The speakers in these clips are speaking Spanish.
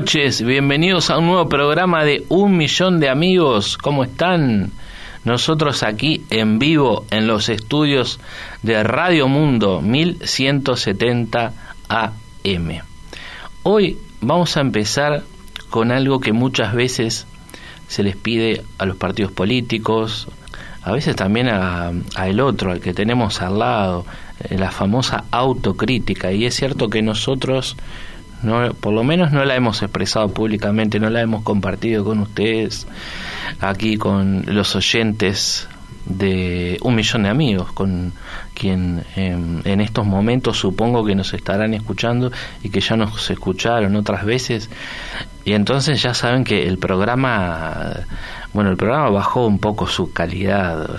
noches, bienvenidos a un nuevo programa de Un Millón de Amigos. ¿Cómo están? Nosotros aquí en vivo en los estudios de Radio Mundo 1170 AM. Hoy vamos a empezar con algo que muchas veces se les pide a los partidos políticos, a veces también a, a el otro, al que tenemos al lado, eh, la famosa autocrítica. Y es cierto que nosotros no, por lo menos no la hemos expresado públicamente, no la hemos compartido con ustedes, aquí con los oyentes de un millón de amigos, con quien eh, en estos momentos supongo que nos estarán escuchando y que ya nos escucharon otras veces. Y entonces ya saben que el programa, bueno, el programa bajó un poco su calidad.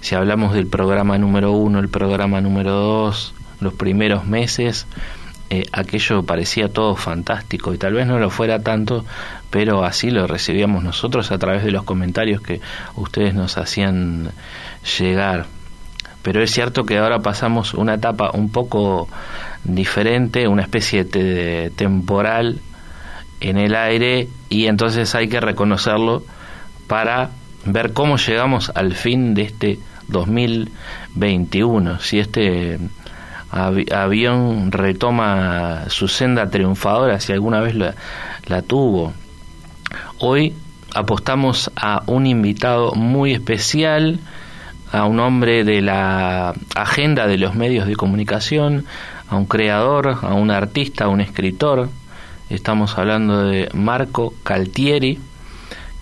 Si hablamos del programa número uno, el programa número dos, los primeros meses, eh, aquello parecía todo fantástico y tal vez no lo fuera tanto, pero así lo recibíamos nosotros a través de los comentarios que ustedes nos hacían llegar. Pero es cierto que ahora pasamos una etapa un poco diferente, una especie de temporal en el aire y entonces hay que reconocerlo para ver cómo llegamos al fin de este 2021. Si este avión retoma su senda triunfadora, si alguna vez la, la, tuvo. Hoy apostamos a un invitado muy especial, a un hombre de la agenda de los medios de comunicación, a un creador, a un artista, a un escritor. Estamos hablando de Marco Caltieri,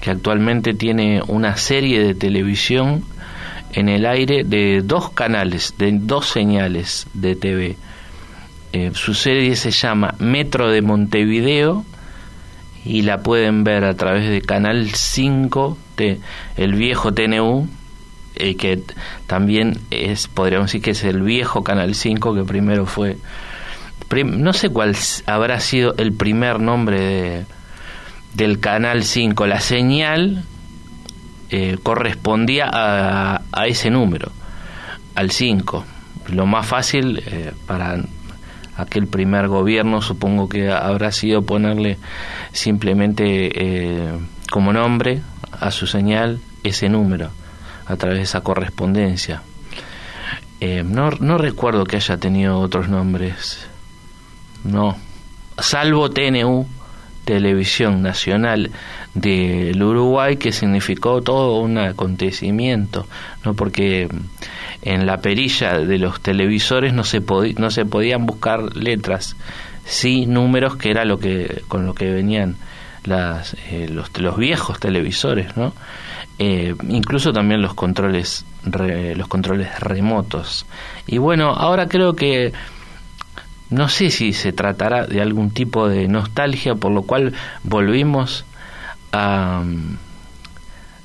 que actualmente tiene una serie de televisión en el aire de dos canales, de dos señales de TV. Eh, su serie se llama Metro de Montevideo y la pueden ver a través de Canal 5, de el viejo TNU, eh, que también es, podríamos decir que es el viejo Canal 5, que primero fue, no sé cuál habrá sido el primer nombre de, del Canal 5, la señal eh, correspondía a, a, ese número, al 5. Lo más fácil eh, para aquel primer gobierno supongo que habrá sido ponerle simplemente eh, como nombre a su señal ese número a través de esa correspondencia. Eh, no, no recuerdo que haya tenido otros nombres, no, salvo TNU, Televisión Nacional del Uruguay que significó todo un acontecimiento, no porque en la perilla de los televisores no se no se podían buscar letras, sí números que era lo que con lo que venían las eh, los, los viejos televisores, ¿no? Eh, incluso también los controles re, los controles remotos. Y bueno, ahora creo que no sé si se tratará de algún tipo de nostalgia, por lo cual volvimos a,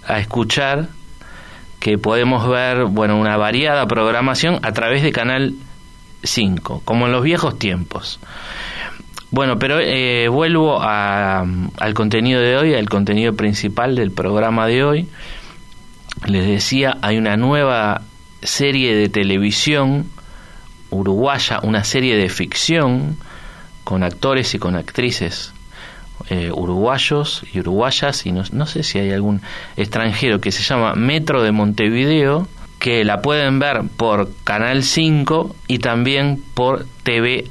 a escuchar que podemos ver bueno una variada programación a través de Canal 5, como en los viejos tiempos. Bueno, pero eh, vuelvo al contenido de hoy, al contenido principal del programa de hoy. Les decía, hay una nueva serie de televisión uruguaya, una serie de ficción con actores y con actrices eh, uruguayos y uruguayas, y no, no sé si hay algún extranjero que se llama Metro de Montevideo, que la pueden ver por Canal 5 y también por TV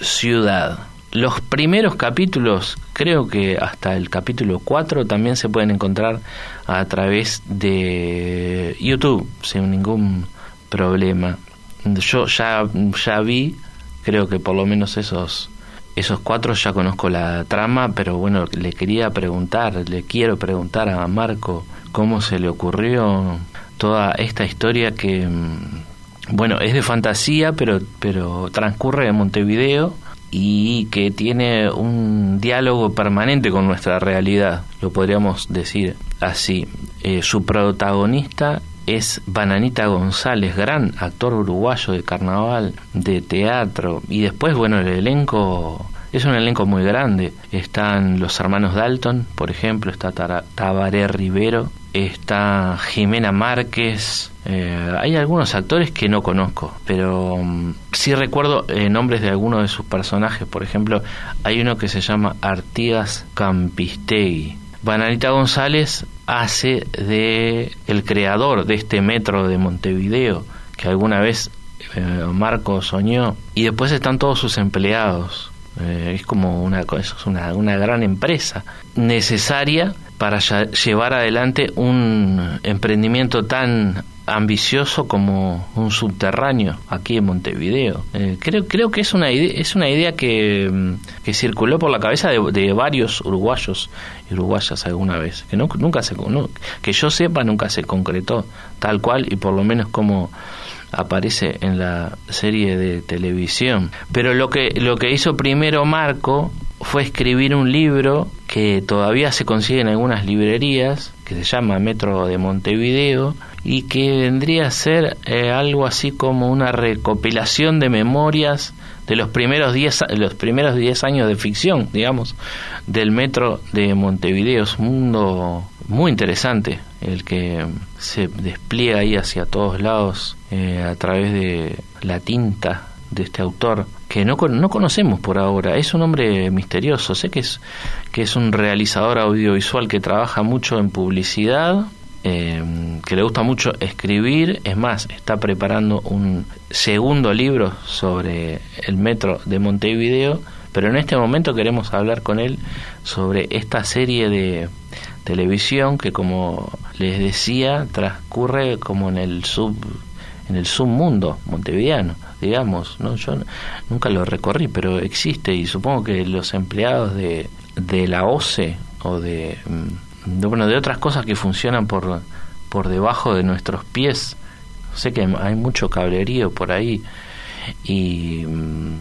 Ciudad. Los primeros capítulos, creo que hasta el capítulo 4, también se pueden encontrar a través de YouTube, sin ningún problema. Yo ya, ya vi, creo que por lo menos esos, esos cuatro ya conozco la trama, pero bueno, le quería preguntar, le quiero preguntar a Marco cómo se le ocurrió toda esta historia que, mm, bueno, es de fantasía, pero, pero transcurre en Montevideo y que tiene un diálogo permanente con nuestra realidad, lo podríamos decir así. Eh, su protagonista es Bananita González, gran actor uruguayo de carnaval, de teatro, y después, bueno, el elenco es un elenco muy grande. Están los hermanos Dalton, por ejemplo, está Tabaré Rivero, está Jimena Márquez, eh, hay algunos actores que no conozco, pero mm, sí recuerdo eh, nombres de algunos de sus personajes. Por ejemplo, hay uno que se llama Artigas Campistegui. Bananita González hace de el creador de este metro de Montevideo que alguna vez eh, Marco soñó y después están todos sus empleados. Es como una, es una, una gran empresa necesaria para llevar adelante un emprendimiento tan ambicioso como un subterráneo aquí en Montevideo. Eh, creo, creo que es una idea, es una idea que, mm, que circuló por la cabeza de, varios uruguayos y uruguayas alguna vez, que nunca se, que yo sepa nunca se concretó tal cual y por lo menos como aparece en la serie de televisión. Pero lo que, lo que hizo primero Marco fue escribir un libro que todavía se consigue en algunas librerías, que se llama Metro de Montevideo, y que vendría a ser eh, algo así como una recopilación de memorias de los primeros 10 los primeros diez años de ficción, digamos, del Metro de Montevideo. Es un mundo muy interesante el que se despliega ahí hacia todos lados eh, a través de la tinta de este autor que no, no conocemos por ahora. Es un hombre misterioso. Sé que es, que es un realizador audiovisual que trabaja mucho en publicidad, eh, que le gusta mucho escribir. Es más, está preparando un segundo libro sobre el metro de Montevideo. Pero en este momento queremos hablar con él sobre esta serie de televisión que, como les decía, transcurre como en el sub en el submundo montevideano, digamos, ¿no? Yo nunca lo recorrí, pero existe y supongo que los empleados de, de la OCE o de, mm, de, bueno, de otras cosas que funcionan por, por debajo de nuestros pies, sé que hay mucho cablerío por ahí y mm,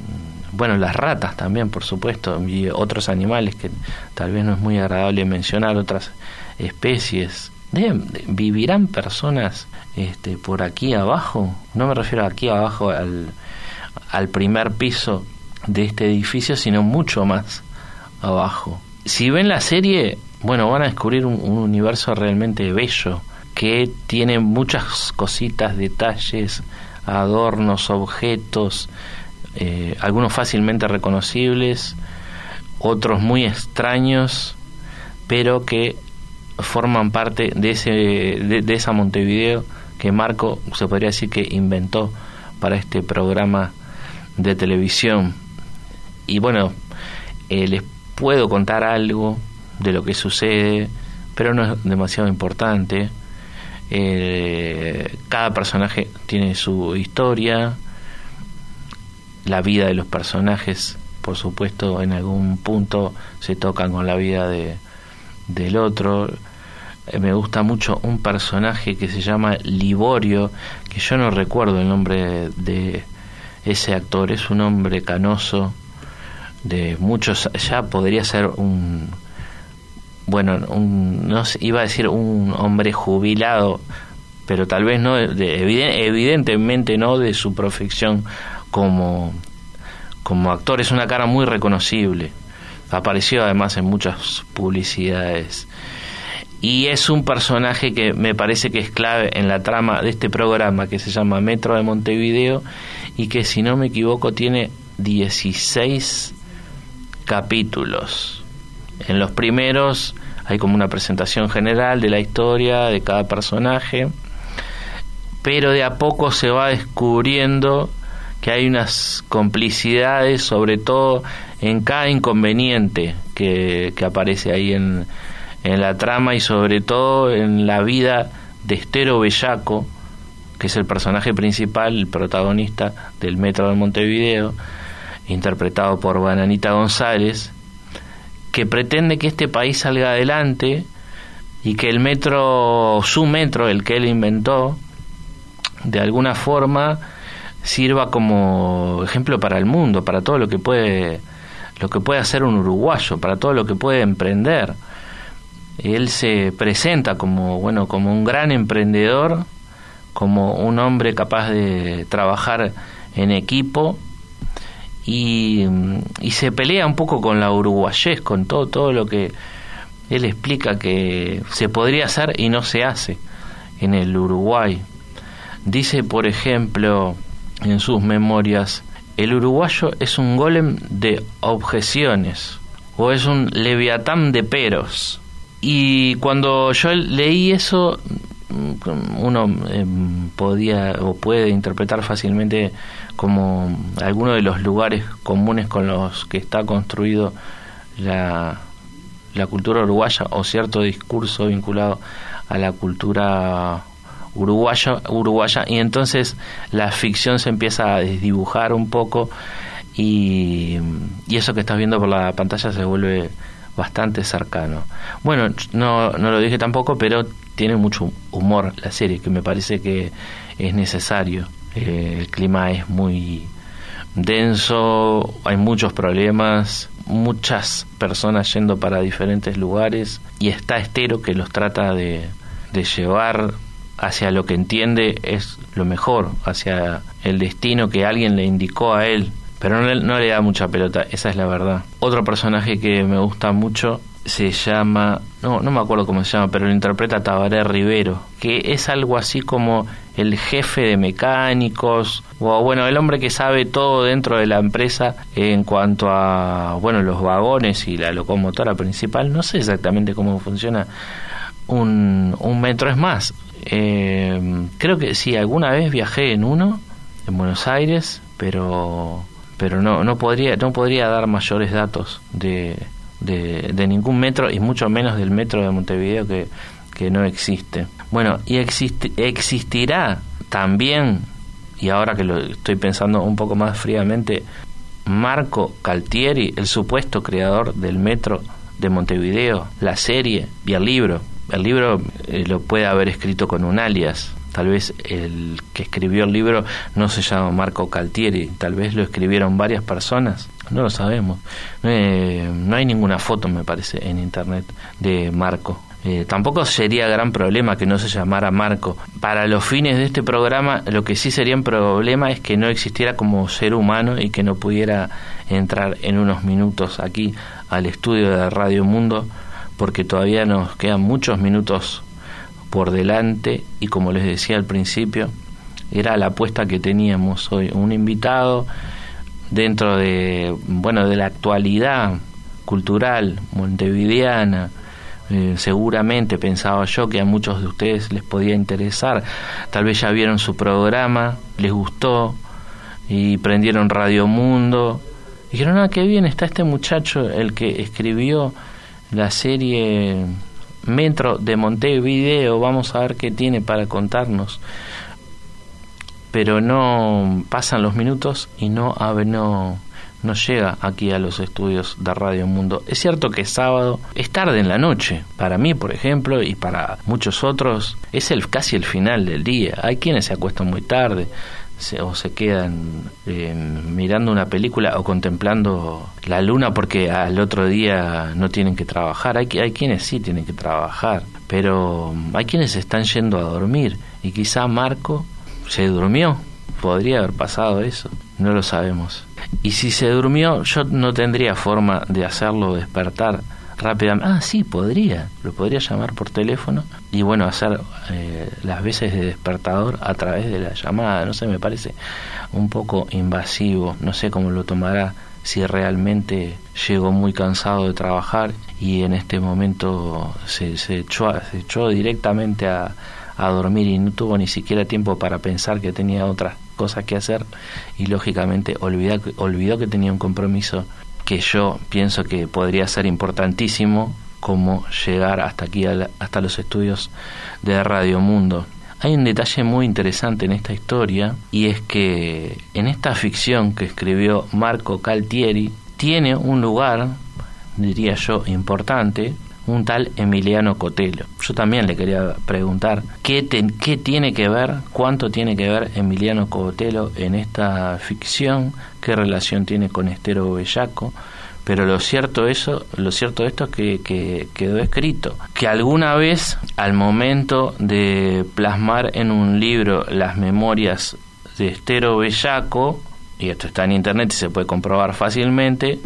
bueno, las ratas también, por supuesto, y otros animales que tal vez no es muy agradable mencionar, otras especies ¿Vivirán personas este, por aquí abajo? No me refiero aquí abajo al, al primer piso de este edificio, sino mucho más abajo. Si ven la serie, bueno, van a descubrir un, universo realmente bello, que tiene muchas cositas, detalles, adornos, objetos, eh, algunos fácilmente reconocibles, otros muy extraños, pero que forman parte de, ese, de, esa Montevideo que Marco se podría decir que inventó para este programa de televisión. Y bueno, eh, les puedo contar algo de lo que sucede, pero no es demasiado importante. Eh, cada personaje tiene su historia, la vida de los personajes, por supuesto, en algún punto se tocan con la vida de, del otro. Eh, me gusta mucho un personaje que se llama Liborio, que yo no recuerdo el nombre de ese actor, es un hombre canoso de muchos, ya podría ser un, bueno, no iba a decir un hombre jubilado, pero tal vez no, evidentemente no de su profesión como, como actor, es una cara muy reconocible. Apareció además en muchas publicidades. Y es un personaje que me parece que es clave en la trama de este programa que se llama Metro de Montevideo y que si no me equivoco tiene 16 capítulos. En los primeros hay como una presentación general de la historia de cada personaje, pero de a poco se va descubriendo que hay unas complicidades, sobre todo en cada inconveniente que, aparece ahí en, en la trama y sobre todo en la vida de Estero Bellaco, que es el personaje principal, el protagonista del Metro de Montevideo, interpretado por Bananita González, que pretende que este país salga adelante y que el metro, su metro, el que él inventó, de alguna forma sirva como ejemplo para el mundo, para todo lo que puede lo que puede hacer un uruguayo, para todo lo que puede emprender. Él se presenta como bueno, como un gran emprendedor como un hombre capaz de trabajar en equipo y, se pelea un poco con la uruguayés, con todo, todo lo que él explica que se podría hacer y no se hace en el Uruguay. Dice, por ejemplo, en sus memorias, el uruguayo es un golem de objeciones o es un leviatán de peros. Y cuando yo leí eso uno eh, podía o puede interpretar fácilmente como alguno de los lugares comunes con los que está construido la, la cultura uruguaya o cierto discurso vinculado a la cultura uruguaya, uruguaya. Y entonces la ficción se empieza a desdibujar un poco y, y eso que estás viendo por la pantalla se vuelve bastante cercano. Bueno, no, no lo dije tampoco, pero tiene mucho humor la serie, que me parece que es necesario. Eh, el clima es muy denso, hay muchos problemas, muchas personas yendo para diferentes lugares y está Estero que los trata de, de llevar hacia lo que entiende es lo mejor, hacia el destino que alguien le indicó a él, pero no, no le da mucha pelota, esa es la verdad. Otro personaje que me gusta mucho se llama, no, no me acuerdo cómo se llama, pero lo interpreta Tabaré Rivero, que es algo así como el jefe de mecánicos, o bueno, el hombre que sabe todo dentro de la empresa en cuanto a, bueno, los vagones y la locomotora principal, no sé exactamente cómo funciona un, un metro, es más, eh, creo que sí, alguna vez viajé en uno, en Buenos Aires, pero pero no no podría no podría dar mayores datos de de, ningún metro y mucho menos del metro de Montevideo que, que no existe. Bueno, y existirá también, y ahora que lo estoy pensando un poco más fríamente, Marco Caltieri, el supuesto creador del metro de Montevideo, la serie y el libro. El libro eh, lo puede haber escrito con un alias, Tal vez el que escribió el libro no se llama Marco Caltieri, tal vez lo escribieron varias personas, no lo sabemos. Eh, no hay ninguna foto, me parece, en internet de Marco. Eh, tampoco sería gran problema que no se llamara Marco. Para los fines de este programa, lo que sí sería un problema es que no existiera como ser humano y que no pudiera entrar en unos minutos aquí al estudio de Radio Mundo, porque todavía nos quedan muchos minutos por delante y como les decía al principio, era la apuesta que teníamos hoy, un invitado dentro de bueno de la actualidad cultural montevideana eh, seguramente pensaba yo que a muchos de ustedes les podía interesar. Tal vez ya vieron su programa les gustó y prendieron Radio Mundo. Dijeron ah qué bien está este muchacho el que escribió la serie Metro de Montevideo, vamos a ver qué tiene para contarnos. Pero no pasan los minutos y no, no, no llega aquí a los estudios de Radio Mundo. Es cierto que sábado es tarde en la noche. Para mí, por ejemplo, y para muchos otros, es el casi el final del día. Hay quienes se acuestan muy tarde, o se quedan eh, mirando una película o contemplando la luna porque al otro día no tienen que trabajar. Hay, hay quienes sí tienen que trabajar, pero hay quienes están yendo a dormir y quizá Marco se durmió. Podría haber pasado eso, no lo sabemos. Y si se durmió, yo no tendría forma de hacerlo despertar rápidamente. Ah, sí, podría. Lo podría llamar por teléfono y bueno, hacer eh, las veces de despertador a través de la llamada. No sé, me parece un poco invasivo. No sé cómo lo tomará si realmente llegó muy cansado de trabajar y en este momento se, se, echó, se echó directamente a, a dormir y no tuvo ni siquiera tiempo para pensar que tenía otras cosas que hacer y lógicamente olvidó, olvidó que tenía un compromiso que yo pienso que podría ser importantísimo como llegar hasta aquí, hasta los estudios de Radio Mundo. Hay un detalle muy interesante en esta historia y es que en esta ficción que escribió Marco Caltieri tiene un lugar, diría yo, importante, un tal Emiliano Cotelo. Yo también le quería preguntar qué, tiene que ver, cuánto tiene que ver Emiliano Cotelo en esta ficción, qué relación tiene con Estero Bellaco pero lo cierto eso lo cierto esto es que, quedó escrito que alguna vez al momento de plasmar en un libro las memorias de Estero Bellaco y esto está en internet y se puede comprobar fácilmente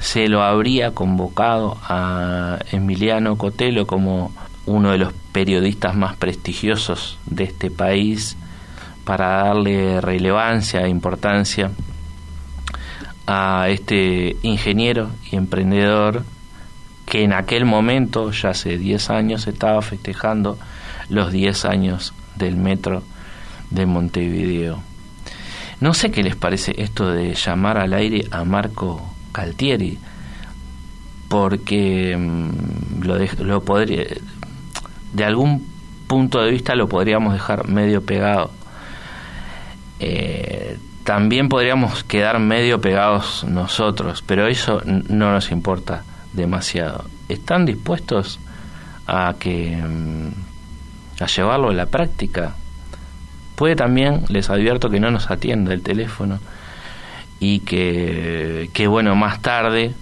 se lo habría convocado a Emiliano Cotelo como uno de los periodistas más prestigiosos de este país para darle relevancia e importancia a este ingeniero y emprendedor que en aquel momento, ya hace 10 años, estaba festejando los 10 años del metro de Montevideo. No sé qué les parece esto de llamar al aire a Marco Caltieri, porque mm, lo, de, lo podría, de algún punto de vista lo podríamos dejar medio pegado. Eh, también podríamos quedar medio pegados nosotros, pero eso no nos importa demasiado. ¿Están dispuestos a que mm, a llevarlo a la práctica? Puede también, les advierto que no nos atienda el teléfono y que, que bueno, más tarde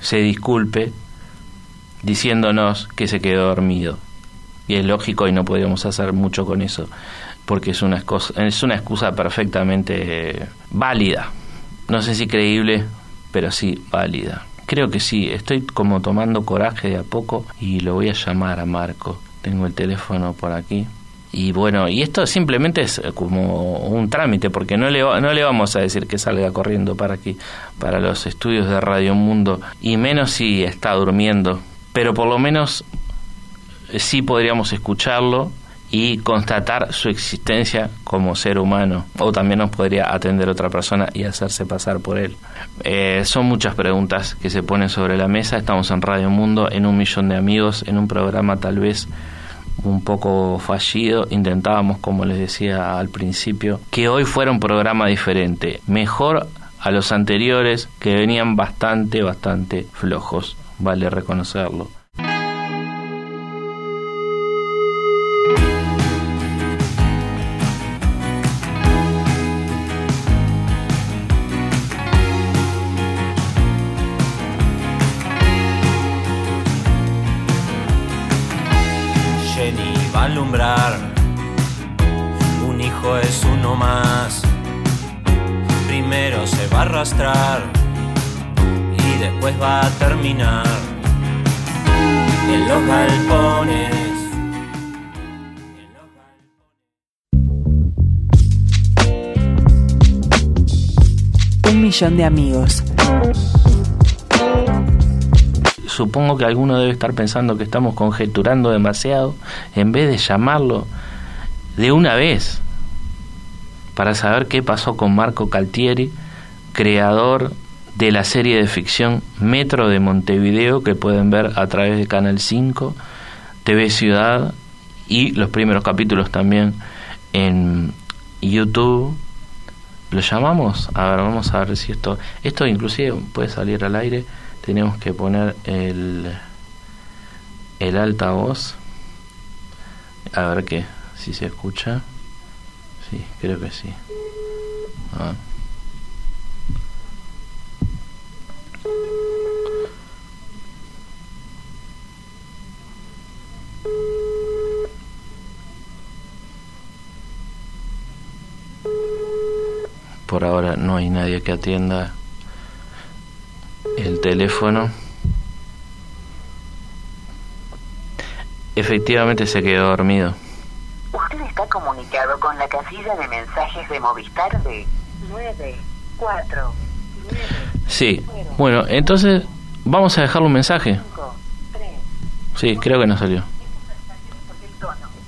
se disculpe diciéndonos que se quedó dormido. Y es lógico y no podríamos hacer mucho con eso, porque es una, es una excusa perfectamente válida. No sé si creíble, pero sí válida. Creo que sí, estoy como tomando coraje de a poco y lo voy a llamar a Marco. Tengo el teléfono por aquí. Y bueno, y esto simplemente es como un trámite, porque no le, no le vamos a decir que salga corriendo para aquí, para los estudios de Radio Mundo, y menos si está durmiendo. Pero por lo menos eh, sí podríamos escucharlo y constatar su existencia como ser humano. O también nos podría atender otra persona y hacerse pasar por él. Eh, son muchas preguntas que se ponen sobre la mesa. Estamos en Radio Mundo, en un millón de amigos, en un programa tal vez un poco fallido. Intentábamos, como les decía al principio, que hoy fuera un programa diferente, mejor a los anteriores que venían bastante, bastante flojos, vale reconocerlo. Y después va a terminar en los galpones. Un millón de amigos. Supongo que alguno debe estar pensando que estamos conjeturando demasiado en vez de llamarlo de una vez para saber qué pasó con Marco Caltieri creador de la serie de ficción Metro de Montevideo que pueden ver a través de Canal 5, TV Ciudad y los primeros capítulos también en YouTube. ¿Lo llamamos? A ver, vamos a ver si esto... Esto inclusive puede salir al aire. Tenemos que poner el, el altavoz. A ver qué, si se escucha. Sí, creo que sí. Ah. Por ahora no hay nadie que atienda el teléfono. Efectivamente se quedó dormido. Usted está comunicado con la casilla de mensajes de Movistar de 9, 4, 9, Sí, bueno, entonces vamos a dejarle un mensaje. 5, 3. Sí, creo que no salió.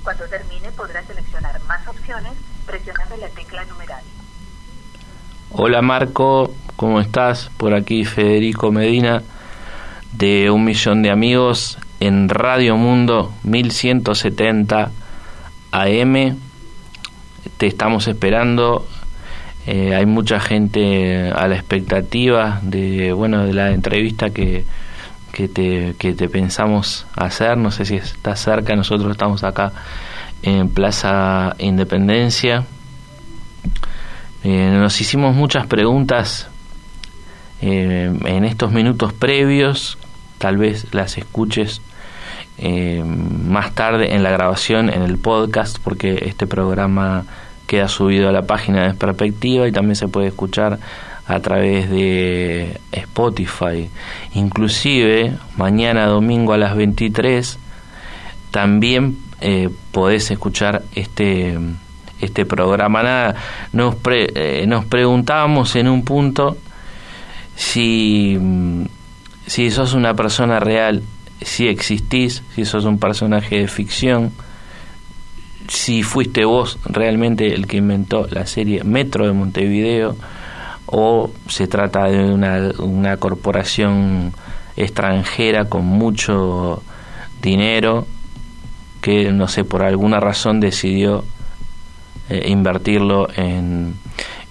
Cuando termine podrá seleccionar más opciones presionando la tecla numeral. Hola Marco, ¿cómo estás? Por aquí Federico Medina de Un Millón de Amigos en Radio Mundo 1170 AM. Te estamos esperando. Eh, hay mucha gente a la expectativa de bueno de la entrevista que, que, te, que te pensamos hacer. No sé si estás cerca, nosotros estamos acá en Plaza Independencia. Eh, nos hicimos muchas preguntas eh, en estos minutos previos, tal vez las escuches eh, más tarde en la grabación, en el podcast, porque este programa queda subido a la página de Perspectiva y también se puede escuchar a través de Spotify. Inclusive, mañana domingo a las 23, también eh, podés escuchar este este programa. Nada, nos, pre, eh, nos preguntábamos en un punto si, mm, si sos una persona real, si existís, si sos un personaje de ficción, si fuiste vos realmente el que inventó la serie Metro de Montevideo o se trata de una, una corporación extranjera con mucho dinero que no sé por alguna razón decidió eh, invertirlo en,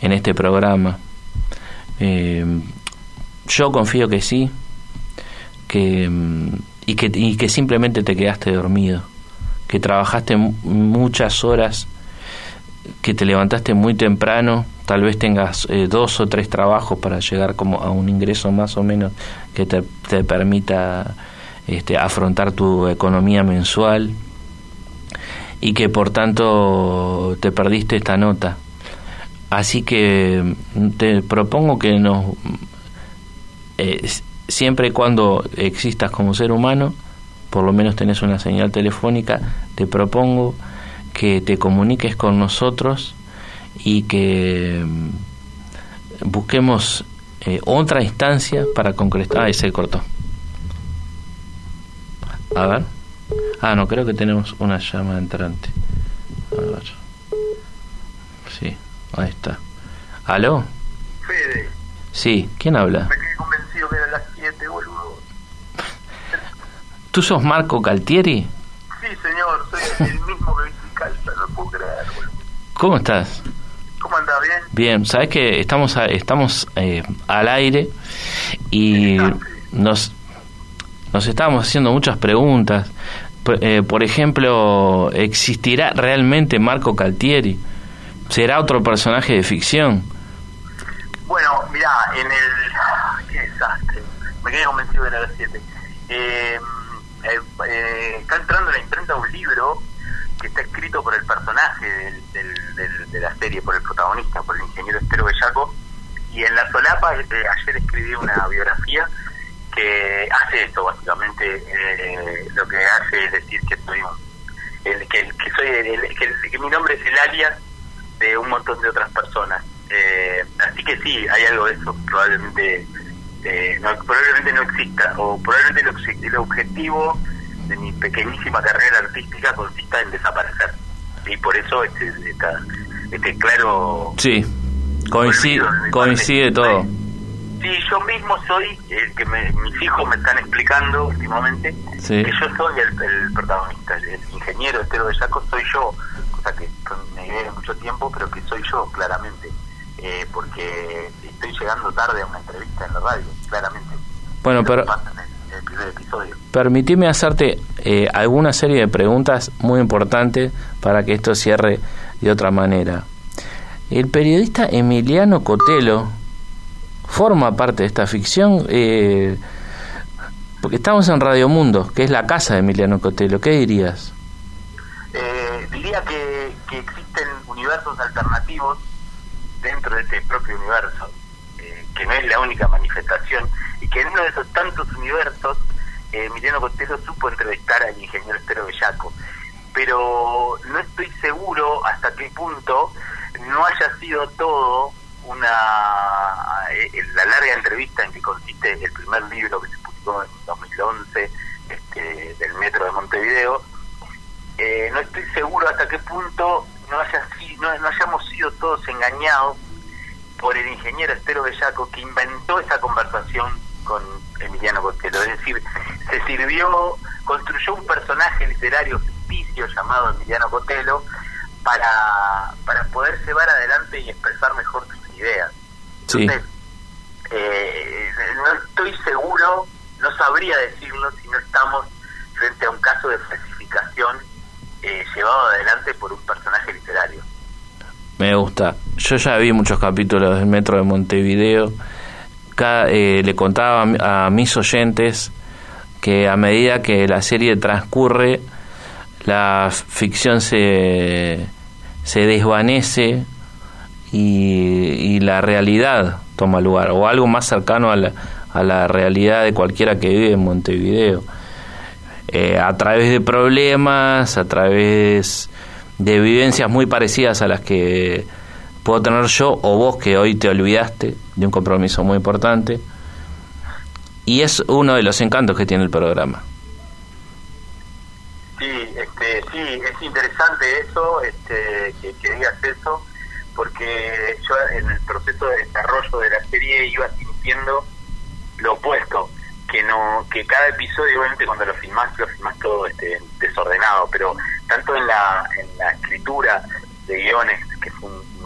en este programa. Eh, yo confío que sí, que, y, que, y que simplemente te quedaste dormido, que trabajaste muchas horas, que te levantaste muy temprano, tal vez tengas eh, dos o tres trabajos para llegar como a un ingreso más o menos que te, te permita este, afrontar tu economía mensual y que por tanto te perdiste esta nota. Así que te propongo que nos eh, siempre y cuando existas como ser humano, por lo menos tenés una señal telefónica, te propongo que te comuniques con nosotros y que mm, busquemos eh, otra instancia para concretar. Ah, se cortó. A ver. Ah, no, creo que tenemos una llama entrante. A ver. Sí, ahí está. ¿Aló? Fede, Sí, ¿quién habla? me quedé convencido que eran las 7, boludo. ¿Tú sos Marco Caltieri? Sí, señor, soy el mismo que viste calza, no puedo creer, boludo. ¿Cómo estás? ¿Cómo andás? ¿Bien? Bien, sabes que estamos a- estamos eh, al aire y nos nos estábamos haciendo muchas preguntas. Eh, por ejemplo, ¿existirá realmente Marco Caltieri? ¿Será otro personaje de ficción? Bueno, mirá, en el... ¡Qué desastre! Me quedé convencido era las 7. Eh, eh, eh, está entrando en la imprenta un libro que está escrito por el personaje del- de la serie, por el protagonista, por el ingeniero Estero Bellaco. Y en la solapa, eh, ayer escribí una biografía que hace esto, básicamente. eh, lo que hace es decir que soy un. El, que, que soy el- el- que, mi nombre es el alias de un montón de otras personas. Eh, así que sí, hay algo de eso, probablemente eh, no, probablemente no exista, o probablemente el, obje- el objetivo de mi pequeñísima carrera artística consista en desaparecer. Y por eso este, esta- este claro... Sí, coincide, olvido coincide todo. Sí, yo mismo soy el que me- mis hijos me están explicando últimamente Sí. que yo soy el, el protagonista, el, ingeniero Estero Bellaco soy yo, cosa que me lleve mucho tiempo, pero que soy yo claramente, eh, porque estoy llegando tarde a una entrevista en la radio, claramente. Bueno, pero en el, en el primer episodio. permitime hacerte eh, alguna serie de preguntas muy importantes para que esto cierre de otra manera. El periodista Emiliano Cotelo forma parte de esta ficción, eh, porque estamos en Radio Mundo, que es la casa de Emiliano Cotelo. ¿Qué dirías? Eh, diría que, que existen universos alternativos dentro de este propio universo, eh, que no es la única manifestación, y que en uno de esos tantos universos, eh, Emiliano Cotelo supo entrevistar al ingeniero Estero Bellaco. Pero no estoy seguro hasta qué punto no haya sido todo una eh, la larga entrevista en que consiste el primer libro que se publicó en 2011 este, del Metro de Montevideo. Eh, no estoy seguro hasta qué punto no, haya, no, no hayamos sido todos engañados por el ingeniero Estero Bellaco que inventó esa conversación con Emiliano Costello. Es decir, se sirvió, construyó un personaje literario ficticio llamado Emiliano Cotelo para, para poder llevar adelante y expresar mejor sus ideas. Entonces, eh, no estoy seguro, no sabría decirlo si no estamos frente a un caso de falsificación eh, llevado adelante por un personaje literario. Me gusta. Yo ya vi muchos capítulos del Metro de Montevideo. eh, le contaba a, a mis oyentes que a medida que la serie transcurre, la ficción se, se desvanece y, y, la realidad toma lugar, o algo más cercano a la, a la realidad de cualquiera que vive en Montevideo. Eh, a través de problemas, a través de vivencias muy parecidas a las que puedo tener yo o vos que hoy te olvidaste de un compromiso muy importante. Y es uno de los encantos que tiene el programa. Sí, este, sí, es interesante eso, este, que, que digas eso, porque yo en el proceso de desarrollo de la serie iba sintiendo lo opuesto, que no, que cada episodio obviamente cuando lo filmás lo filmás todo este, desordenado, pero tanto en la, en la escritura de guiones, que fue un,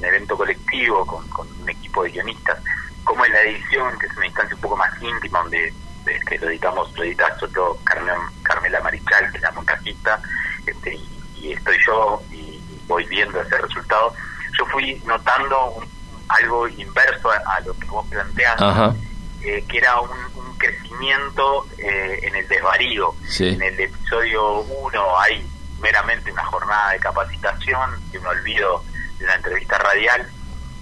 evento colectivo con, un equipo de guionistas, como en la edición, que es una instancia un poco más íntima, donde este, lo editamos, lo edita todo Carmen, Carmela Marichal, que es la montajista, este, y, y, estoy yo y, voy viendo ese resultado. Yo fui notando un, algo inverso a, a, lo que vos planteas, eh, que era un, un crecimiento eh, en el desvarío. Sí. En el episodio 1 hay meramente una jornada de capacitación, de un olvido de una entrevista radial,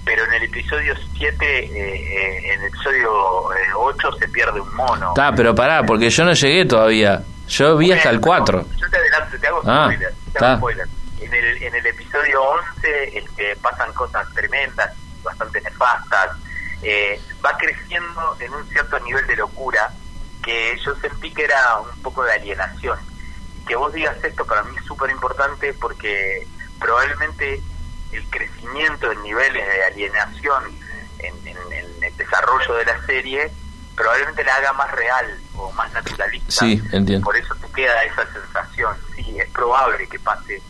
pero en el episodio 7, eh, eh, en el episodio eh, 8 se pierde un mono. Está, pero pará, porque yo no llegué todavía. Yo vi hasta el 4. Yo te adelanto, te hago ah, spoiler. Te hago spoiler. En, el, en el episodio 11 este, pasan cosas tremendas, bastante nefastas. Eh, va creciendo en un cierto nivel de locura que yo sentí que era un poco de alienación. Que vos digas esto para mí es súper importante porque probablemente el crecimiento en niveles de alienación en, en, en, el desarrollo de la serie probablemente la haga más real o más naturalista. Sí, entiendo. Por eso te queda esa sensación. Sí, es probable que pase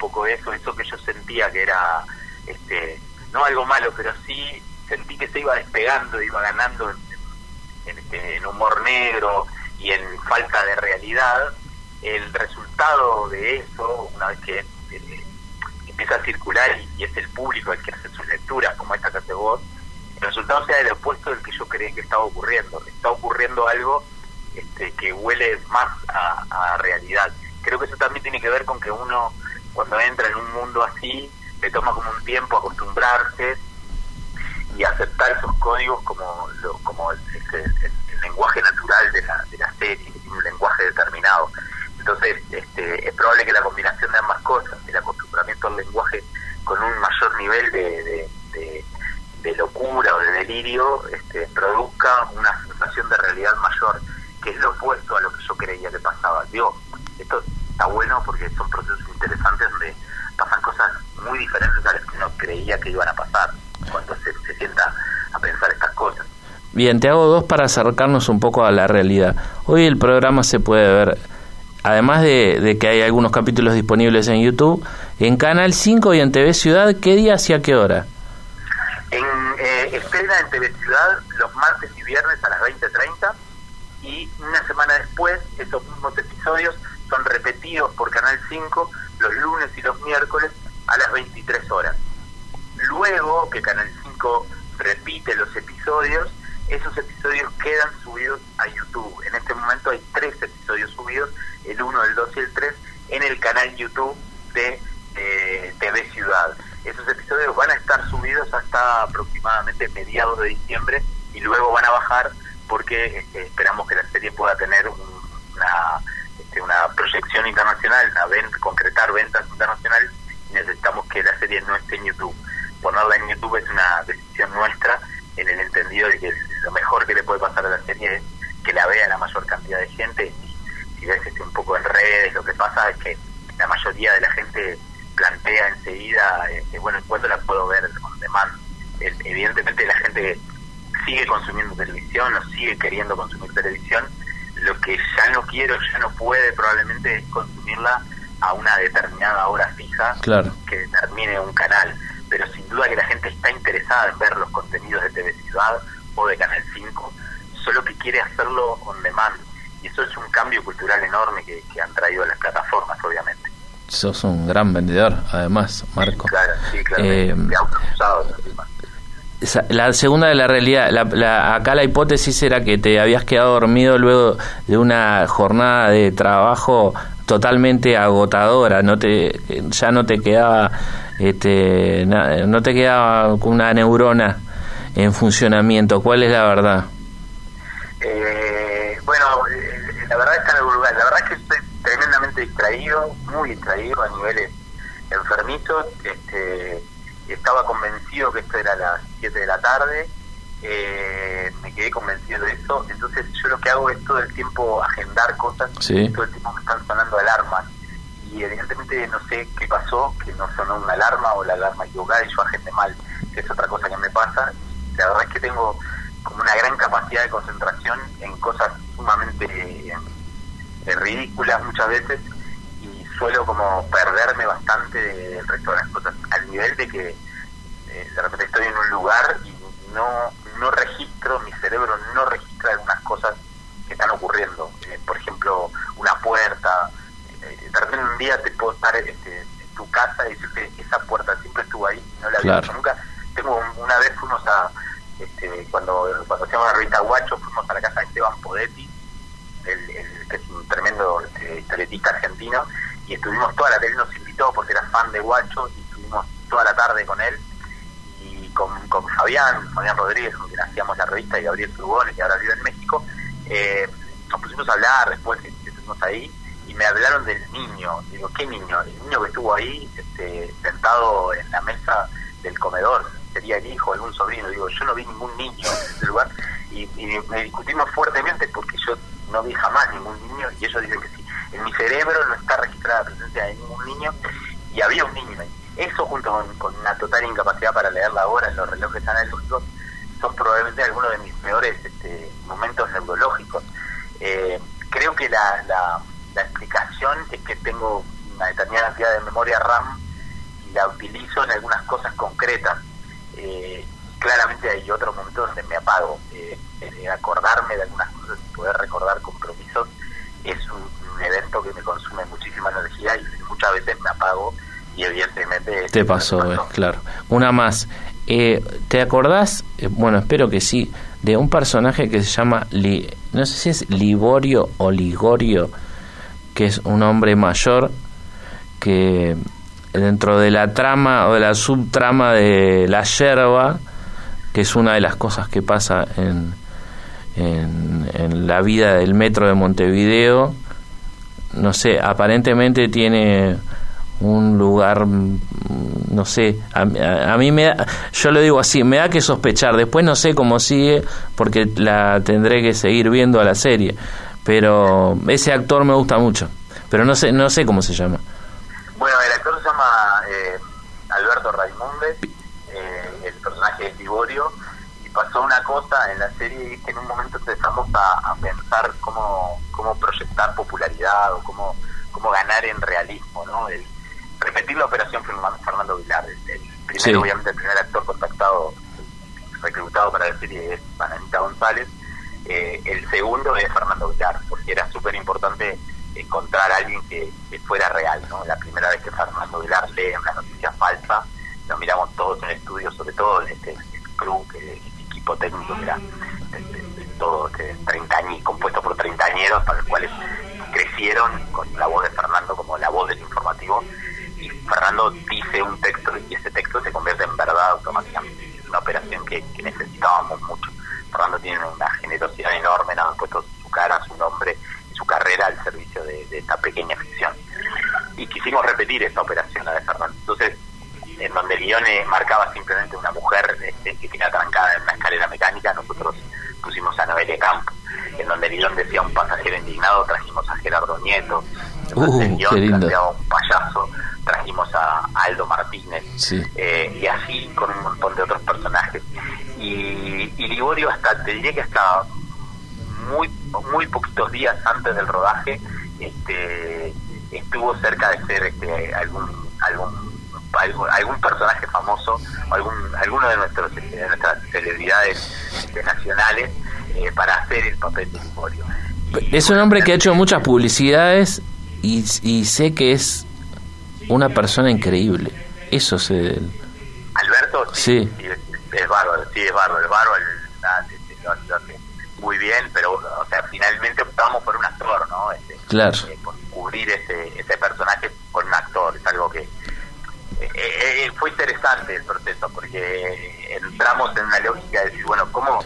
poco eso, eso que yo sentía que era, este, no algo malo, pero sí sentí que se iba despegando, iba ganando en, este, humor negro y en falta de realidad. El resultado de eso, una vez que eh, empieza a circular y, y, es el público el que hace sus lecturas, como esta que hace vos, el resultado sea el opuesto del que yo creí que estaba ocurriendo. Está ocurriendo algo este, que huele más a, realidad. Creo que eso también tiene que ver con que uno, cuando entra en un mundo así, le toma como un tiempo acostumbrarse y aceptar esos códigos como, lo, como el, lenguaje natural de la, de la serie, que tiene un lenguaje determinado. Entonces, este, es probable que la combinación de ambas cosas, el acostumbramiento al lenguaje con un mayor nivel de, de, locura o de delirio, este, produzca sensación de realidad mayor, que es lo opuesto a lo que yo creía que pasaba. Digo, esto está bueno porque son procesos interesantes donde pasan cosas muy diferentes a las que uno creía que iban a pasar cuando se, se sienta a pensar estas cosas. Bien, te hago dos para acercarnos un poco a la realidad. Hoy el programa se puede ver además de, de, que hay algunos capítulos disponibles en YouTube, en Canal 5 y en TV Ciudad, ¿qué día y a qué hora? En, eh, estrena en TV Ciudad los martes y viernes a las 20.30 y una semana después esos mismos episodios son repetidos por Canal 5 los lunes y los miércoles a las 23 horas. Luego que Canal 5 repite los episodios, esos episodios quedan subidos a YouTube. En este momento hay tres episodios subidos, el 1, el 2 y el 3, en el canal YouTube de eh, TV Ciudad. Esos episodios van a estar subidos hasta aproximadamente mediados de diciembre y luego van a bajar porque este, esperamos que la serie pueda tener una, este, una proyección internacional, a concretar ventas internacionales necesitamos que la serie no esté en YouTube. Ponerla en YouTube es una decisión nuestra en el entendido de que lo mejor que le puede pasar a la serie es que la vea la mayor cantidad de gente y si ves este, un poco en redes lo que pasa es que la mayoría de la gente plantea enseguida, este, bueno, ¿cuándo la puedo ver con demand? evidentemente la gente sigue consumiendo televisión o sigue queriendo consumir televisión, lo que ya no quiero, ya no puede probablemente es consumirla a una determinada hora fija que determine un canal. Pero sin duda que la gente está interesada en ver los contenidos de TV Ciudad o de Canal 5, solo que quiere hacerlo on demand. Y eso es un cambio cultural enorme que, han traído las plataformas, obviamente. Sos un gran vendedor, además, Marco. Claro, sí, claro. Eh, la segunda de la realidad, la, acá la hipótesis era que te habías quedado dormido luego de una jornada de trabajo totalmente agotadora, no te, ya no te quedaba, este, no te quedaba una neurona en funcionamiento. ¿Cuál es la verdad? Eh, bueno, eh, la verdad está en el lugar. La verdad es que estoy tremendamente distraído, muy distraído a niveles enfermizos. Este, estaba convencido que esto era a las 7 de la tarde, eh, me quedé convencido de eso, entonces yo lo que hago es todo el tiempo agendar cosas, todo el tiempo me están sonando alarmas y evidentemente no sé qué pasó, que no sonó una alarma o la alarma equivocada y yo agendé mal, es otra cosa que me pasa, la verdad es que tengo como una gran capacidad de concentración en cosas sumamente eh, ridículas muchas veces suelo como perderme bastante del resto de las cosas, al nivel de que eh, de repente estoy en un lugar y no, no registro, mi cerebro no registra algunas cosas que están ocurriendo. Eh, por ejemplo, una puerta, eh, de repente un día te puedo estar este, en tu casa y decirte, esa puerta siempre estuvo ahí, no la había visto nunca. Tengo una vez fuimos a, este, cuando, cuando hacíamos la revista Guacho, fuimos a la casa de Esteban Podetti, el, que es un tremendo este, historietista argentino, y estuvimos toda la tarde, nos invitó porque era fan de Guacho y estuvimos toda la tarde con él y con, con Fabián, Fabián Rodríguez, con quien hacíamos la revista y Gabriel Surgones, que ahora vive en México, eh, nos pusimos a hablar después, estuvimos ahí y me hablaron del niño, digo, ¿qué niño? El niño que estuvo ahí este, sentado en la mesa del comedor, sería el hijo, algún sobrino, digo, yo no vi ningún niño en ese lugar y, y me discutimos fuertemente porque yo no vi jamás ningún niño y ellos dicen que sí en mi cerebro no está registrada la presencia de ningún niño y había un niño ahí. Eso junto con, una total incapacidad para leer la hora en los relojes analógicos son probablemente algunos de mis peores este, momentos neurológicos. Eh, creo que la, la, explicación es que tengo una determinada cantidad de memoria RAM y la utilizo en algunas cosas concretas. Eh, claramente hay otros momentos donde me apago. Eh, acordarme de algunas cosas y poder recordar compromisos es un, evento que me consume muchísima energía y muchas veces me apago y evidentemente... Te pasó, eh, claro. Una más. Eh, ¿Te acordás, eh, bueno, espero que sí, de un personaje que se llama, no sé si es Liborio o Ligorio, que es un hombre mayor que dentro de la trama o de la subtrama de la yerba, que es una de las cosas que pasa en, en, la vida del metro de Montevideo, no sé, aparentemente tiene un lugar, no sé, a, mí me da, yo lo digo así, me da que sospechar, después no sé cómo sigue porque la tendré que seguir viendo a la serie, pero ese actor me gusta mucho, pero no sé, no sé cómo se llama. Bueno, el actor se llama eh, Alberto Raimunde, eh, el personaje es Liborio, pasó una cosa en la serie y que en un momento empezamos a, pensar cómo, cómo proyectar popularidad o cómo, cómo ganar en realismo, ¿no? El, repetir la operación Fernando Vilar. El, primero, obviamente, el primer actor contactado, reclutado para la serie es González. Eh, el segundo es Fernando Vilar, porque era súper importante encontrar a alguien que, fuera real, ¿no? La primera vez que Fernando Vilar lee una noticia falsa, nos miramos todos en el estudio, sobre todo este, el club, que, el equipo técnico que era todo este, 30 años, compuesto por 30 añeros, para los cuales crecieron con la voz de Fernando como la voz del informativo. Y Fernando dice un texto y ese texto se convierte en verdad automáticamente. Es una operación que, necesitábamos mucho. Fernando tiene una generosidad enorme, nos ha puesto su cara, su nombre y su carrera al servicio de, esta pequeña ficción. Y quisimos repetir esta operación, la de Fernando. Entonces, en donde Lione marcaba simplemente una mujer este, que tenía trancada en una escalera mecánica, nosotros pusimos a Noelia Campo. En donde Lilón decía un pasajero indignado, trajimos a Gerardo Nieto. En donde uh, un Hasta, te diría que hasta muy, muy poquitos días antes del rodaje, este, estuvo cerca de ser este, algún algún algún, personaje famoso algún alguno de nuestros de nuestras celebridades este, nacionales eh, para hacer el papel de Liborio. Es un hombre que ha hecho muchas publicidades y, y sé que es una persona increíble. Eso sé Alberto, sí, bárbaro, sí, es bárbaro, es bárbaro, muy bien, pero o sea, finalmente optamos por un actor, ¿no? Este, claro. Eh, cubrir ese, ese personaje con un actor, es algo que eh, eh, fue interesante el proceso porque entramos en una lógica de decir, bueno, ¿cómo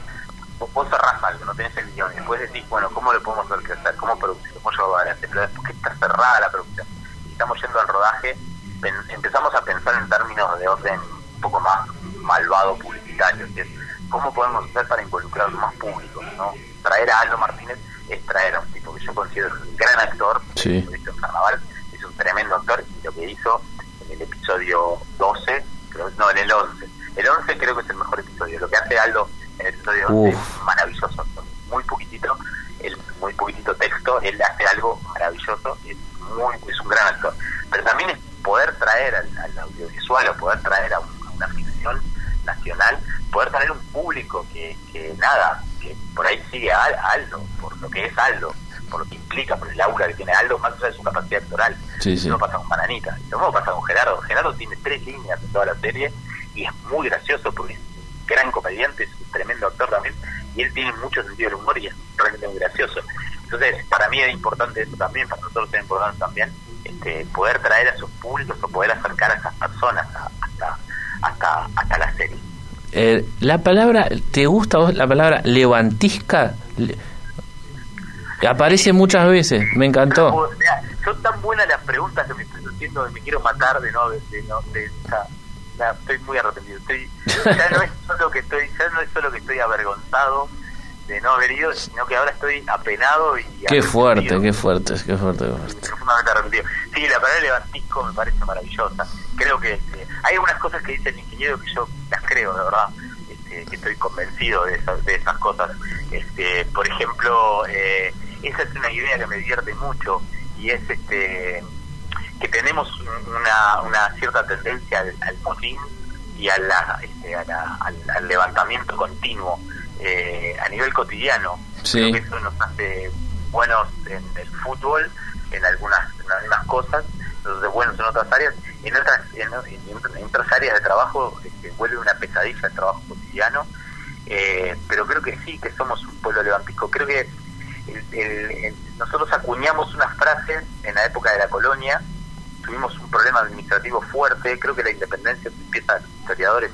vos cerrás algo, no tenés el guion y después decís, bueno, ¿cómo lo podemos hacer crecer? ¿Cómo producir? ¿Cómo llevarlo adelante? Pero después que está cerrada la producción y estamos yendo al rodaje, empezamos a pensar en términos de orden un poco más malvado publicitario, es ¿cómo podemos hacer para involucrar más público? ¿no? Traer a Aldo Martínez es traer a un que yo considero un gran actor, sí. lo en Carnaval, es un tremendo actor y lo que hizo en el episodio 12, no, en el 11, el 11 creo que es el mejor episodio, lo que hace Aldo en el episodio 11 es maravilloso, muy poquitito, el, muy poquitito texto, él hace algo maravilloso, es, muy, es un gran actor, pero también es poder traer al, audiovisual o poder traer a, una ficción nacional, poder traer un público que, que nada, que por ahí sigue a, Aldo, por lo que es Aldo, implica, por el aura que tiene Aldo, más allá de su capacidad actoral. Sí, sí. Lo pasa con Bananita, lo mismo pasa con Gerardo. Gerardo tiene tres líneas en toda la serie y es muy gracioso porque es un gran comediante, es un tremendo actor también, y él tiene mucho sentido del humor y es realmente muy gracioso. Entonces, para mí es importante eso también, para nosotros es importante también este, poder traer a sus públicos o poder acercar a esas personas hasta, hasta, hasta la serie. Eh, la palabra, ¿te gusta vos la palabra levantisca? Aparece muchas veces, me encantó. son tan buenas las preguntas que me estoy haciendo, me quiero matar de no, de, no, de, estoy muy arrepentido. Estoy, ya no es solo que estoy, ya no es solo que estoy avergonzado de no haber ido, sino que ahora estoy apenado y... Qué fuerte, qué fuerte, qué fuerte, Profundamente arrepentido. Sí, la palabra levantisco me parece maravillosa. Creo que este, hay algunas cosas que dice el ingeniero que yo las creo, de verdad. Este, que estoy convencido de esas, de esas cosas. Este, por ejemplo, eh, esa es una idea que me divierte mucho y es este que tenemos una, una cierta tendencia al, al y a la, este, al levantamiento continuo eh, a nivel cotidiano. Creo que eso nos hace buenos en el fútbol, en algunas, en algunas cosas, hace buenos en otras áreas, en otras, en, otras áreas de trabajo este, vuelve una pesadilla el trabajo cotidiano, eh, pero creo que sí, que somos un pueblo levantisco. Creo que nosotros acuñamos unas frases en la época de la colonia, tuvimos un problema administrativo fuerte, creo que la independencia empieza los historiadores.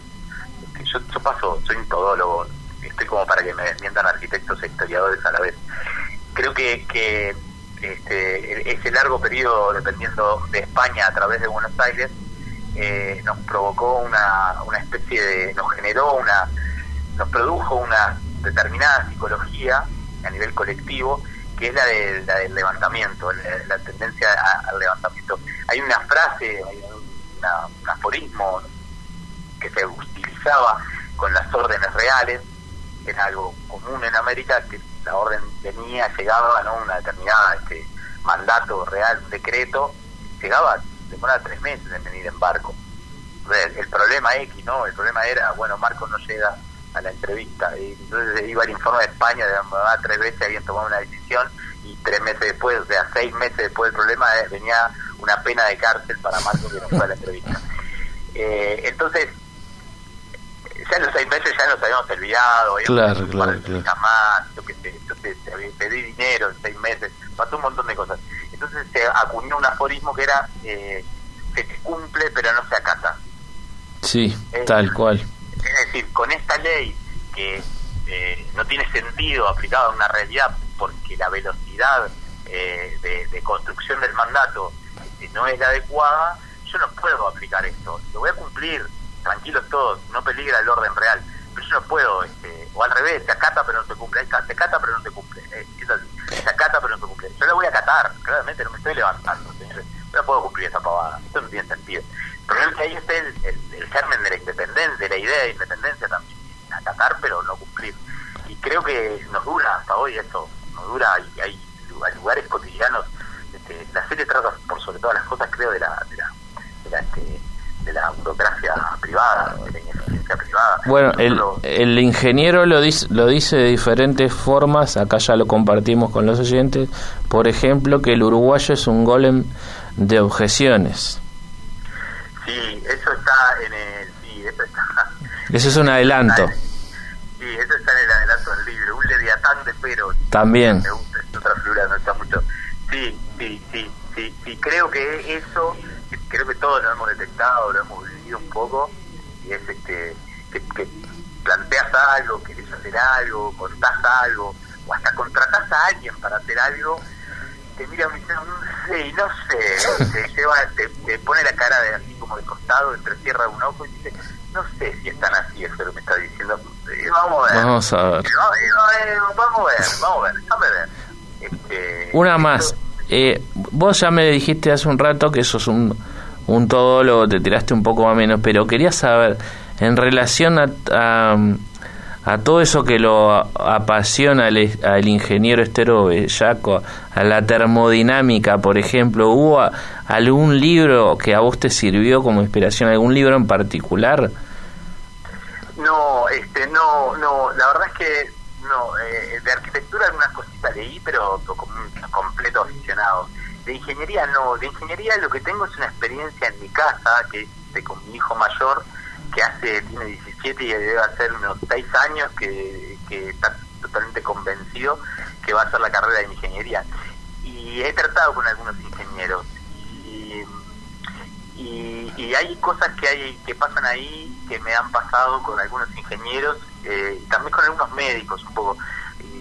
Este, yo, paso, soy un todólogo, estoy como para que me desmientan arquitectos e historiadores a la vez. Creo que, que este, ese largo periodo, dependiendo de España a través de Buenos Aires, eh, nos provocó una, una especie de, nos generó una, nos produjo una determinada psicología a nivel colectivo que es la, de, la del levantamiento, la, tendencia al levantamiento. Hay una frase, hay un aforismo que se utilizaba con las órdenes reales, era algo común en América, que la orden venía, llegaba, ¿no? Una determinada este, mandato real, un decreto, llegaba, demoraba tres meses en venir en barco. El, problema X, ¿no? El problema era, bueno, Marco no llega a la entrevista. Y entonces iba el informe de España, de tres veces habían tomado una decisión y tres meses después, o sea, seis meses después del problema, eh, venía una pena de cárcel para Marco que no fue a la entrevista. Eh, entonces, ya en los seis meses ya nos habíamos olvidado, claro, claro, claro. más, yo que sé, entonces pedí dinero en seis meses, pasó un montón de cosas. Entonces se acuñó un aforismo que era, eh, se cumple pero no se acata. Sí, tal cual. Es decir, con esta ley que eh, no tiene sentido aplicada a una realidad porque la velocidad eh, de, construcción del mandato este, no es la adecuada, yo no puedo aplicar esto. Lo voy a cumplir, tranquilos todos, no peligra el orden real, pero yo no puedo, este, o al revés, se acata pero no se cumple, se acata pero no se cumple, eh, se acata pero no se cumple. Yo lo voy a acatar, claramente no me estoy levantando, señores, no puedo cumplir esa pavada, esto no tiene sentido. Es que ahí está el, el, germen de la independencia, de la idea de independencia también, acatar pero no cumplir. Y creo que nos dura hasta hoy eso, nos dura y hay, lugares cotidianos. Este, la serie trata por sobre todas las cosas, creo, de la, de la, de la, este, de la burocracia privada, de la ineficiencia privada. Bueno, el, el ingeniero lo dice, lo dice de diferentes formas, acá ya lo compartimos con los oyentes, por ejemplo, que el uruguayo es un golem de objeciones. Eso está en el... Sí, eso está... Eso es un adelanto. Sí, eso está en el adelanto del libro. Un leviatán de pero. También. Me gusta, otra figura no está mucho. Sí, sí, sí, sí, sí. Creo que eso, creo que todos lo hemos detectado, lo hemos vivido un poco. Y es este que, que planteas algo, querés hacer algo, contás algo, o hasta contratás a alguien para hacer algo te mira y me dice, no sé, no sé, te, lleva, te, te, pone la cara de así como de costado, entrecierra un ojo y dice, no sé si están así, eso lo que me está diciendo. Vamos a ver. Vamos a ver. Eh, vamos a ver, vamos a ver, déjame ver. Este, Una más. Eh, vos ya me dijiste hace un rato que sos un, un todólogo, te tiraste un poco más o menos, pero quería saber, en relación a, a a todo eso que lo apasiona al, ingeniero Estero Bellaco, a la termodinámica, por ejemplo, ¿hubo algún libro que a vos te sirvió como inspiración, algún libro en particular? No, este, no, no, la verdad es que no, eh, de arquitectura algunas cositas leí, pero como completo aficionado. De ingeniería no, de ingeniería lo que tengo es una experiencia en mi casa, que es con mi hijo mayor, que hace, tiene 17 y debe hacer unos 6 años que, está totalmente convencido que va a hacer la carrera de ingeniería. Y he tratado con algunos ingenieros y, y, hay cosas que hay que pasan ahí que me han pasado con algunos ingenieros eh, y también con algunos médicos un poco.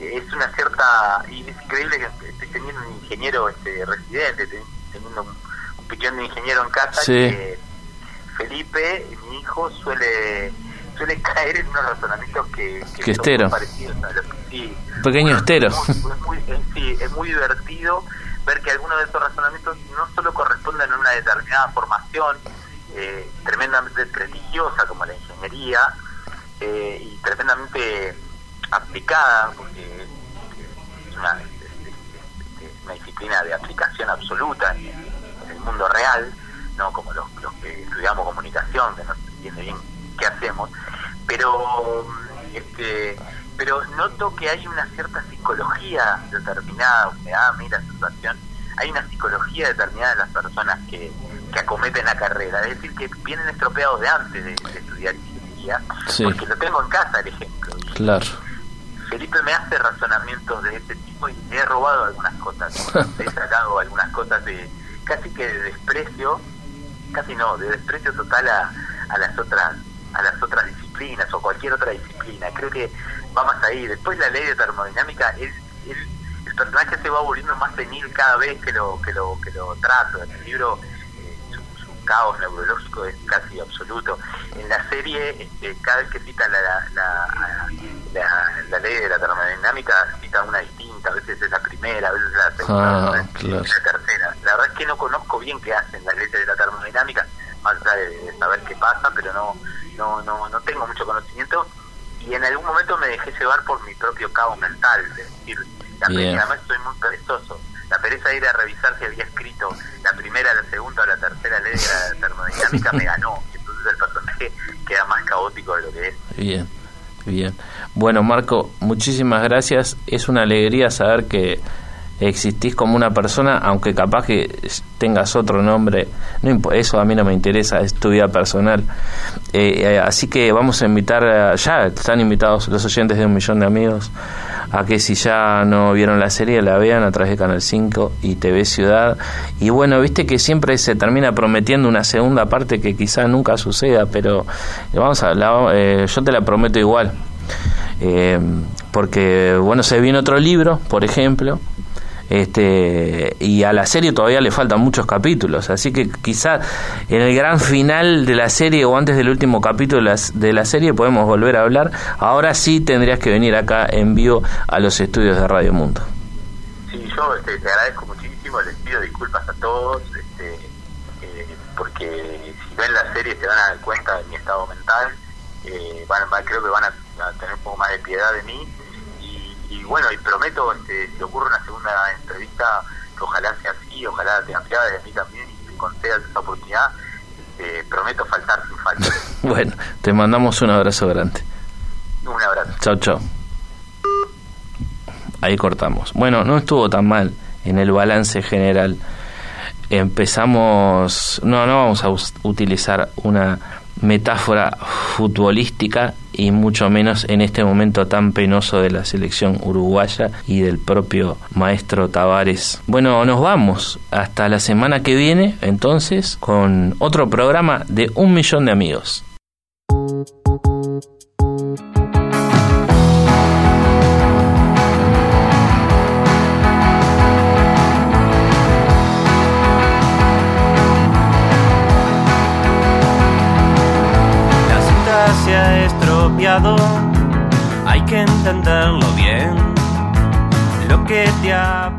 es una cierta, y es increíble que estoy teniendo un ingeniero este, residente, teniendo un, un pichón de ingeniero en casa que Felipe, mi hijo, suele suele caer en unos razonamientos que, que, son parecidos a los sí. Pequeño estero. Es muy, sí, es muy divertido ver que algunos de esos razonamientos no solo corresponden a una determinada formación eh, tremendamente prestigiosa como la ingeniería eh, y tremendamente aplicada, porque es una, una disciplina de aplicación absoluta en el mundo real, no como los, que estudiamos comunicación, que no se entiende bien qué hacemos, pero este pero noto que hay una cierta psicología determinada, que ah, mira situación, hay una psicología determinada de las personas que, que acometen la carrera, es decir, que vienen estropeados de antes de, estudiar ingeniería, porque lo tengo en casa el ejemplo. claro. Felipe me hace razonamientos de ese tipo y he robado algunas cosas, he sacado algunas cosas de casi que de desprecio casi no, de desprecio total a, a las otras a las otras disciplinas o cualquier otra disciplina. Creo que va más ahí. Después la ley de termodinámica es, el personaje se va volviendo más senil cada vez que lo que lo que lo trato. En el libro caos neurológico es casi absoluto. En la serie este, cada vez que cita la, la, la, ley de la termodinámica cita una distinta. A veces es la primera, a veces es la segunda, ah, la tercera. La verdad es que no conozco bien qué hacen las leyes de la termodinámica más allá de, saber qué pasa, pero no, no, no, no tengo mucho conocimiento y en algún momento me dejé llevar por mi propio caos mental, es decir, la pereza, además soy muy perezoso, la pereza de ir a revisar si había escrito la primera, la segunda o la tercera ley de la termodinámica me ganó, entonces el personaje queda más caótico de lo que es. Bien, bien. Bueno, Marco, muchísimas gracias, es una alegría saber que existís como una persona, aunque capaz que tengas otro nombre, no eso a mí no me interesa, es tu vida personal. Eh, eh, así que vamos a invitar, ya están invitados los oyentes de un millón de amigos a que si ya no vieron la serie la vean a través de Canal 5 y TV Ciudad. Y bueno, viste que siempre se termina prometiendo una segunda parte que quizá nunca suceda, pero vamos a, eh, yo te la prometo igual. porque bueno, se viene otro libro, por ejemplo, este, y a la serie todavía le faltan muchos capítulos, así que quizá en el gran final de la serie o antes del último capítulo de la, de la serie podemos volver a hablar. Ahora sí tendrías que venir acá en vivo a los estudios de Radio Mundo. Sí, yo este, te agradezco muchísimo, les pido disculpas a todos, este, eh, porque si ven la serie se van a dar cuenta de mi estado mental, eh, creo que van a tener un poco más de piedad de mí bueno, y prometo, este, si ocurre una segunda entrevista, que ojalá sea así, ojalá sea apiada de mí también y me concedas esa oportunidad, este, prometo faltar sin falta. bueno, te mandamos un abrazo grande. Un abrazo. Chao, chao. Ahí cortamos. Bueno, no estuvo tan mal en el balance general. Empezamos, no, no vamos a utilizar una metáfora futbolística y mucho menos en este momento tan penoso de la selección uruguaya y del propio maestro Tavares. Bueno, nos vamos hasta la semana que viene entonces con otro programa de Un Millón de Amigos. hay que entenderlo bien, lo que te ha